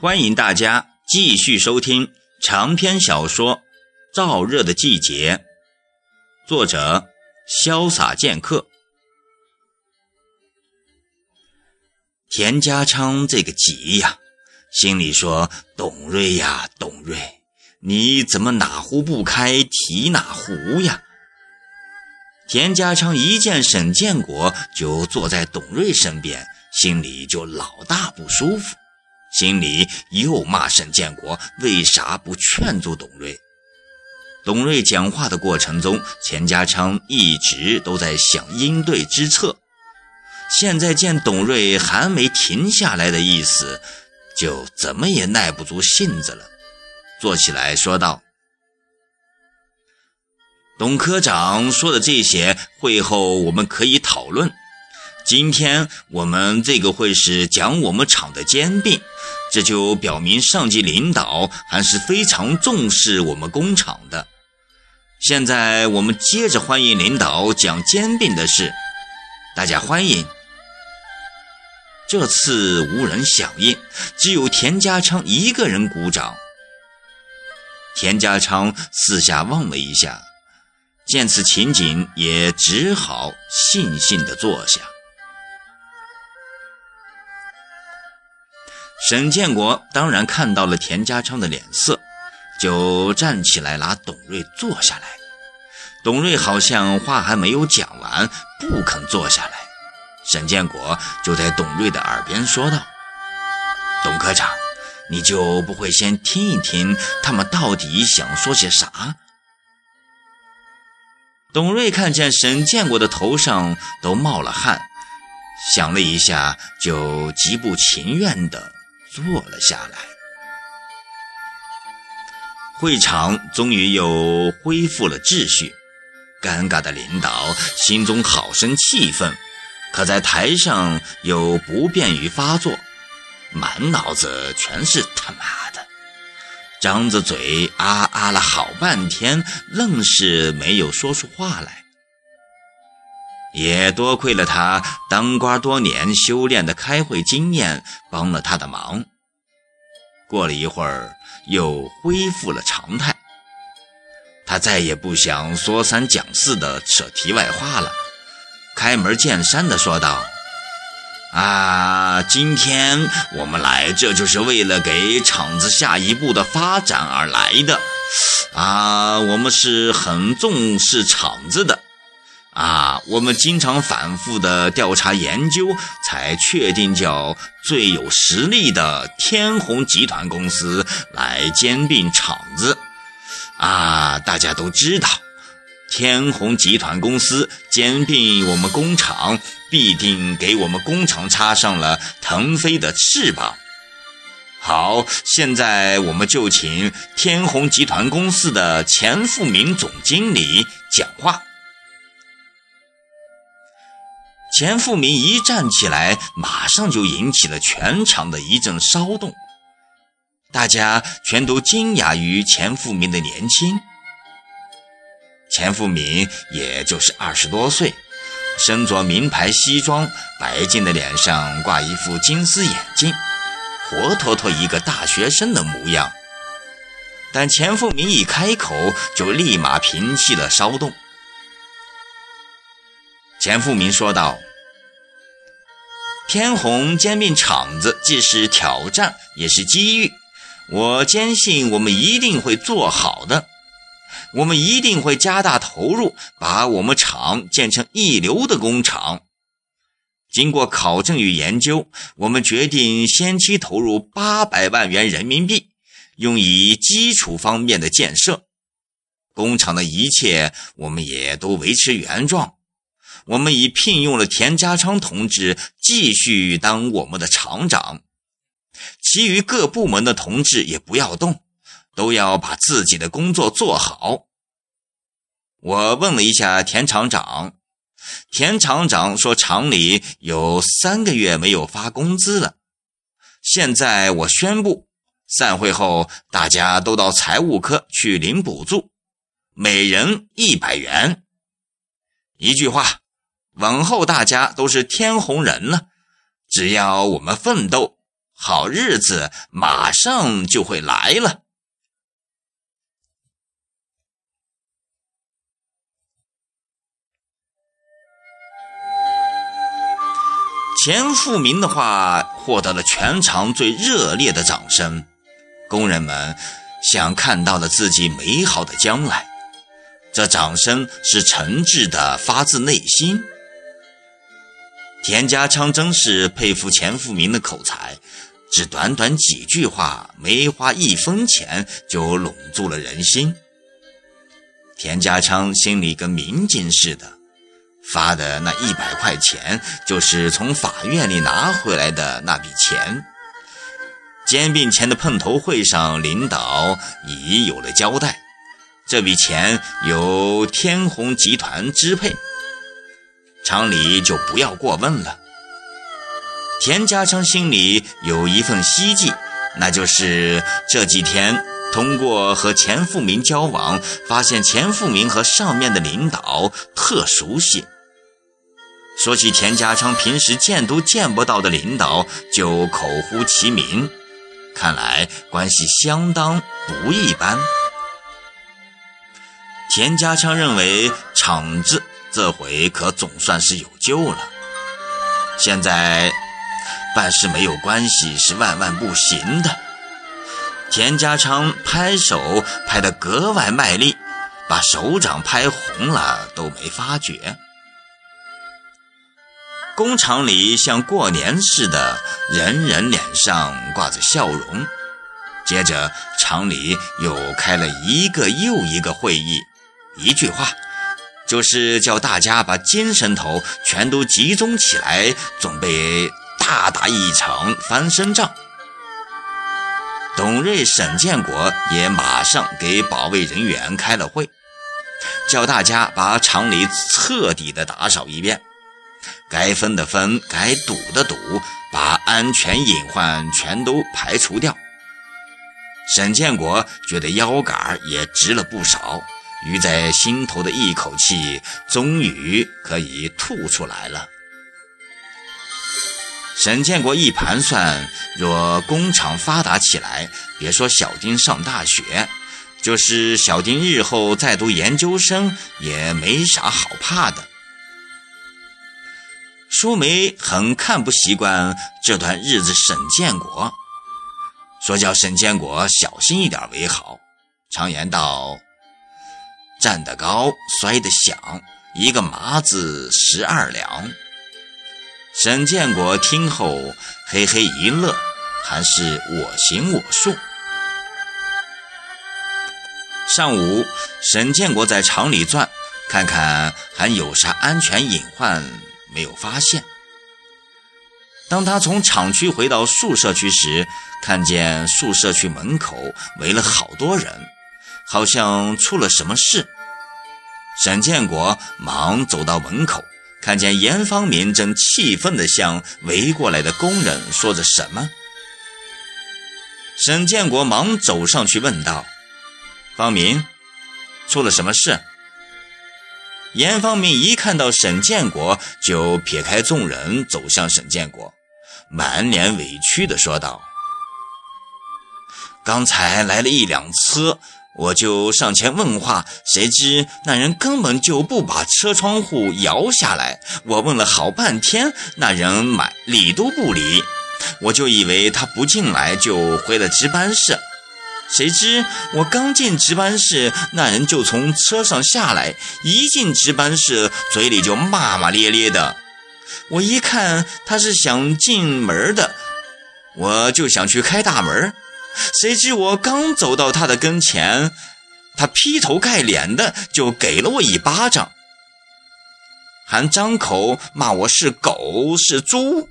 欢迎大家继续收听长篇小说《燥热的季节》，作者潇洒剑客。田家昌这个急呀，心里说：“董瑞呀，董瑞，你怎么哪壶不开提哪壶呀？”田家昌一见沈建国就坐在董瑞身边，心里就老大不舒服。心里又骂沈建国为啥不劝阻董瑞。董瑞讲话的过程中，钱家昌一直都在想应对之策。现在见董瑞还没停下来的意思，就怎么也耐不住性子了，坐起来说道：“董科长说的这些，会后我们可以讨论。”今天我们这个会是讲我们厂的兼并，这就表明上级领导还是非常重视我们工厂的。现在我们接着欢迎领导讲兼并的事，大家欢迎。这次无人响应，只有田家昌一个人鼓掌。田家昌四下望了一下，见此情景，也只好悻悻地坐下。沈建国当然看到了田家昌的脸色，就站起来拉董瑞坐下来。董瑞好像话还没有讲完，不肯坐下来。沈建国就在董瑞的耳边说道：“董科长，你就不会先听一听他们到底想说些啥？”董瑞看见沈建国的头上都冒了汗，想了一下，就极不情愿的。坐了下来，会场终于又恢复了秩序。尴尬的领导心中好生气愤，可在台上又不便于发作，满脑子全是他妈的，张着嘴啊啊了好半天，愣是没有说出话来。也多亏了他当官多年修炼的开会经验，帮了他的忙。过了一会儿，又恢复了常态。他再也不想说三讲四的扯题外话了，开门见山的说道：“啊，今天我们来，这就是为了给厂子下一步的发展而来的。啊，我们是很重视厂子的。”啊，我们经常反复的调查研究，才确定叫最有实力的天虹集团公司来兼并厂子。啊，大家都知道，天虹集团公司兼并我们工厂，必定给我们工厂插上了腾飞的翅膀。好，现在我们就请天虹集团公司的钱富民总经理讲话。钱富民一站起来，马上就引起了全场的一阵骚动。大家全都惊讶于钱富民的年轻。钱富民也就是二十多岁，身着名牌西装，白净的脸上挂一副金丝眼镜，活脱脱一个大学生的模样。但钱富民一开口，就立马平息了骚动。田富民说道。天虹兼并厂子，既是挑战，也是机遇。我坚信我们一定会做好的，我们一定会加大投入，把我们厂建成一流的工厂。经过考证与研究，我们决定先期投入八百万元人民币，用以基础方面的建设。工厂的一切，我们也都维持原状。我们已聘用了田家昌同志继续当我们的厂长，其余各部门的同志也不要动，都要把自己的工作做好。我问了一下田厂长，田厂长说厂里有三个月没有发工资了。现在我宣布，散会后大家都到财务科去领补助，每人一百元。一句话。往后大家都是天虹人了，只要我们奋斗，好日子马上就会来了。钱富民的话获得了全场最热烈的掌声，工人们像看到了自己美好的将来。这掌声是诚挚的，发自内心。田家昌真是佩服钱富民的口才，只短短几句话，没花一分钱就笼住了人心。田家昌心里跟明镜似的。发的那一百块钱，就是从法院里拿回来的那笔钱。兼并前的碰头会上，领导已有了交代，这笔钱由天虹集团支配，厂里就不要过问了。田家昌心里有一份希冀，那就是这几天。通过和钱富民交往，发现钱富民和上面的领导特熟悉。说起田家昌平时见都见不到的领导，就口呼其名，看来关系相当不一般。田家昌认为厂子这回可总算是有救了。现在办事没有关系是万万不行的。田家昌拍手拍得格外卖力，把手掌拍红了都没发觉。工厂里像过年似的，人人脸上挂着笑容。接着，厂里又开了一个又一个会议，一句话，就是叫大家把精神头全都集中起来，准备大打一场翻身仗。董瑞、沈建国也马上给保卫人员开了会，叫大家把厂里彻底的打扫一遍。该分的分，该堵的堵，把安全隐患全都排除掉。沈建国觉得腰杆也直了不少，余在心头的一口气终于可以吐出来了。沈建国一盘算，若工厂发达起来，别说小丁上大学，就是小丁日后再读研究生，也没啥好怕的。舒梅很看不习惯这段日子，沈建国说：“叫沈建国小心一点为好。”常言道：“站得高，摔得响，一个麻子十二两。”沈建国听后嘿嘿一乐，还是我行我素。上午，沈建国在厂里转，看看还有啥安全隐患。没有发现。当他从厂区回到宿舍区时，看见宿舍区门口围了好多人，好像出了什么事。沈建国忙走到门口，看见严方明正气愤地向围过来的工人说着什么。沈建国忙走上去问道：“方明，出了什么事？”严方明一看到沈建国，就撇开众人，走向沈建国，满脸委屈地说道：“刚才来了一辆车，我就上前问话，谁知那人根本就不把车窗户摇下来。我问了好半天，那人买理都不理，我就以为他不进来，就回了值班室。”谁知我刚进值班室，那人就从车上下来，一进值班室，嘴里就骂骂咧咧的。我一看他是想进门的，我就想去开大门。谁知我刚走到他的跟前，他劈头盖脸的就给了我一巴掌，还张口骂我是狗是猪。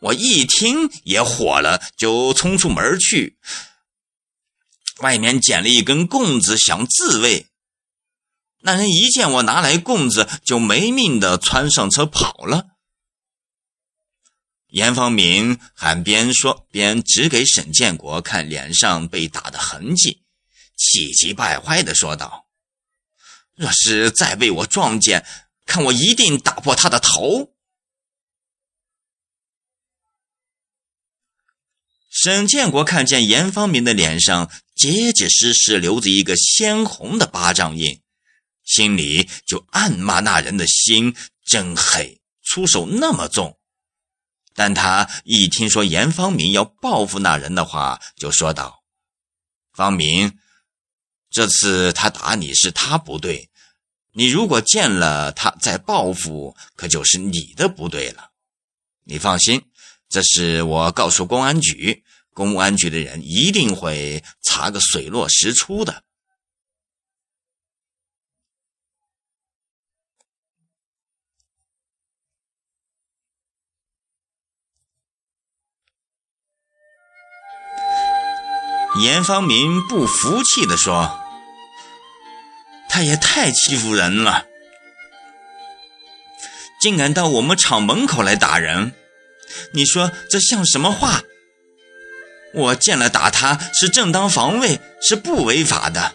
我一听也火了，就冲出门去。外面捡了一根棍子，想自卫。那人一见我拿来棍子，就没命的窜上车跑了。严方明还边说边指给沈建国看脸上被打的痕迹，气急败坏的说道：“若是再被我撞见，看我一定打破他的头。”沈建国看见严方明的脸上结结实实留着一个鲜红的巴掌印，心里就暗骂那人的心真黑，出手那么重。但他一听说严方明要报复那人的话，就说道：“方明，这次他打你是他不对，你如果见了他再报复，可就是你的不对了。你放心，这是我告诉公安局，公安局的人一定会查个水落石出的。”严方明不服气地说：“他也太欺负人了，竟敢到我们厂门口来打人！你说这像什么话？我见了打他是正当防卫，是不违法的。”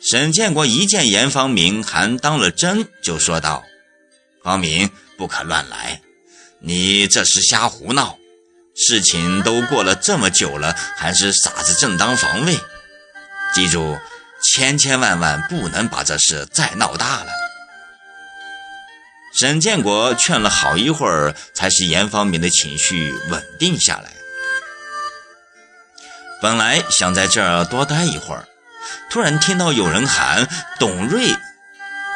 沈建国一见严方明还当了真，就说道：“方明，不可乱来，你这是瞎胡闹。”事情都过了这么久了，还是傻子正当防卫。记住，千千万万不能把这事再闹大了。沈建国劝了好一会儿，才使严方明的情绪稳定下来。本来想在这儿多待一会儿，突然听到有人喊：“董瑞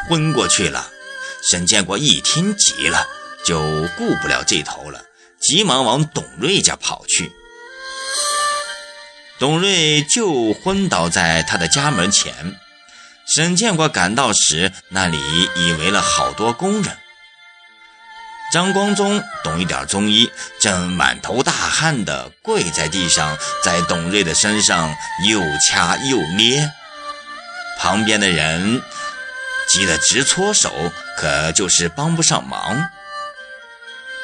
昏过去了。”沈建国一听急了，就顾不了这头了。急忙往董瑞家跑去，董瑞就昏倒在他的家门前。沈建国赶到时，那里已围了好多工人。张光宗懂一点中医，正满头大汗地跪在地上，在董瑞的身上又掐又捏。旁边的人急得直搓手，可就是帮不上忙。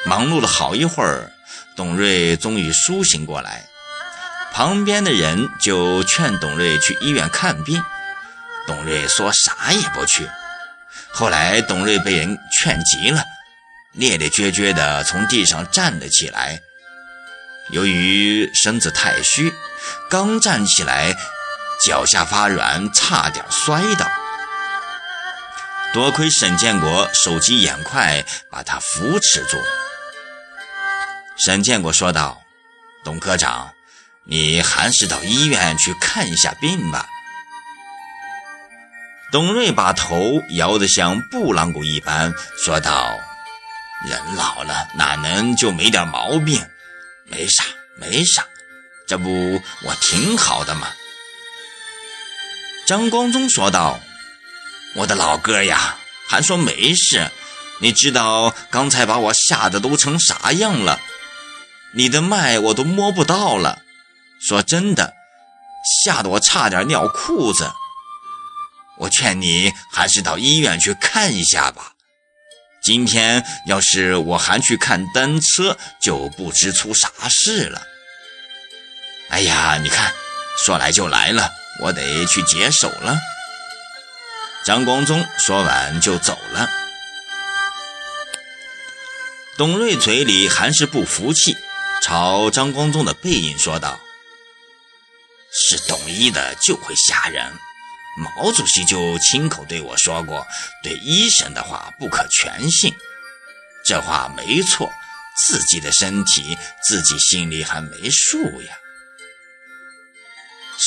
忙碌了好一会儿，董瑞终于苏醒过来。旁边的人就劝董瑞去医院看病，董瑞说啥也不去。后来董瑞被人劝急了，咧咧撅撅地从地上站了起来。由于身子太虚，刚站起来，脚下发软，差点摔倒。多亏沈建国手疾眼快，把他扶持住。沈建国说道：“董科长，你还是到医院去看一下病吧。”董瑞把头摇得像布朗鼓一般，说道：“人老了哪能就没点毛病？没啥，没啥，这不我挺好的吗？”张光宗说道：“我的老哥呀，还说没事，你知道刚才把我吓得都成啥样了？”你的脉我都摸不到了，说真的，吓得我差点尿裤子。我劝你还是到医院去看一下吧。今天要是我还去看单车，就不知出啥事了。哎呀，你看，说来就来了，我得去解手了。张光宗说完就走了。董瑞嘴里还是不服气。朝张光宗的背影说道：“是懂医的就会吓人。毛主席就亲口对我说过，对医生的话不可全信。这话没错，自己的身体自己心里还没数呀。”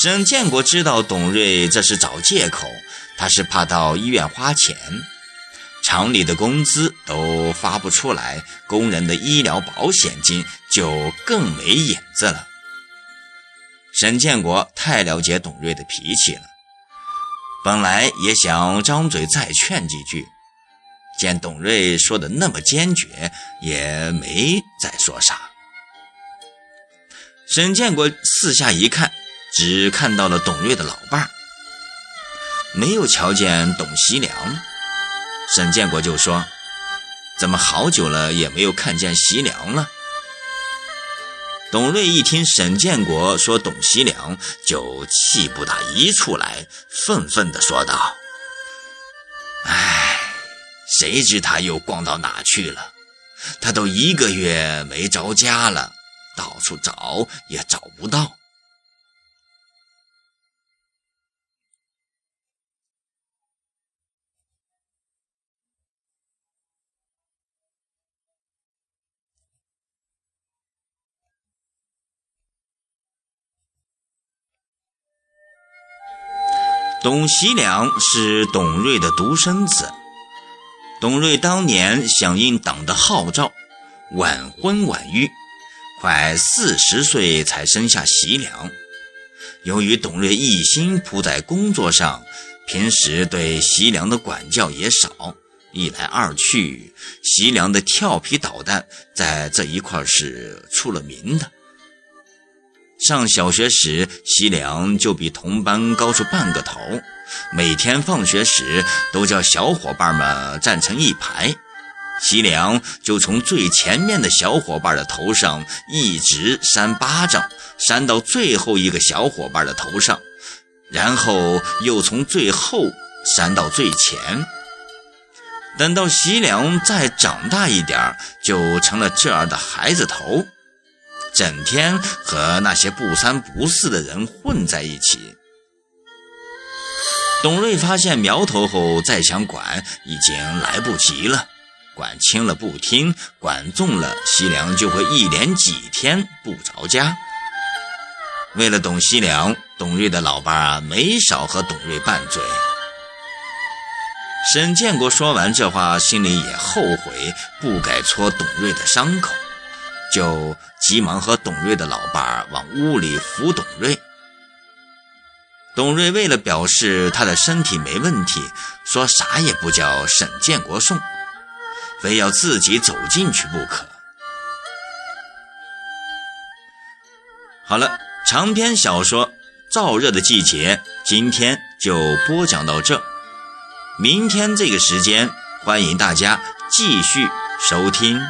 沈建国知道董瑞这是找借口，他是怕到医院花钱。厂里的工资都发不出来，工人的医疗保险金就更没影子了。沈建国太了解董瑞的脾气了，本来也想张嘴再劝几句，见董瑞说的那么坚决，也没再说啥。沈建国四下一看，只看到了董瑞的老伴儿，没有瞧见董西良。沈建国就说：“怎么好久了也没有看见席良了？”董瑞一听沈建国说董席良，就气不打一处来，愤愤地说道：“哎，谁知他又逛到哪去了？他都一个月没着家了，到处找也找不到。董喜良是董瑞的独生子。董瑞当年响应党的号召，晚婚晚育，快四十岁才生下喜良。由于董瑞一心扑在工作上，平时对喜良的管教也少。一来二去，喜良的调皮捣蛋在这一块是出了名的。上小学时，西凉就比同班高出半个头。每天放学时，都叫小伙伴们站成一排，西凉就从最前面的小伙伴的头上一直扇巴掌，扇到最后一个小伙伴的头上，然后又从最后扇到最前。等到西凉再长大一点，就成了这儿的孩子头。整天和那些不三不四的人混在一起。董瑞发现苗头后，再想管已经来不及了。管轻了不听，管重了，西凉就会一连几天不着家。为了董西凉，董瑞的老爸没少和董瑞拌嘴。沈建国说完这话，心里也后悔，不该戳董瑞的伤口。就急忙和董瑞的老伴往屋里扶董瑞。董瑞为了表示他的身体没问题，说啥也不叫沈建国送，非要自己走进去不可。好了，长篇小说《燥热的季节》今天就播讲到这，明天这个时间欢迎大家继续收听。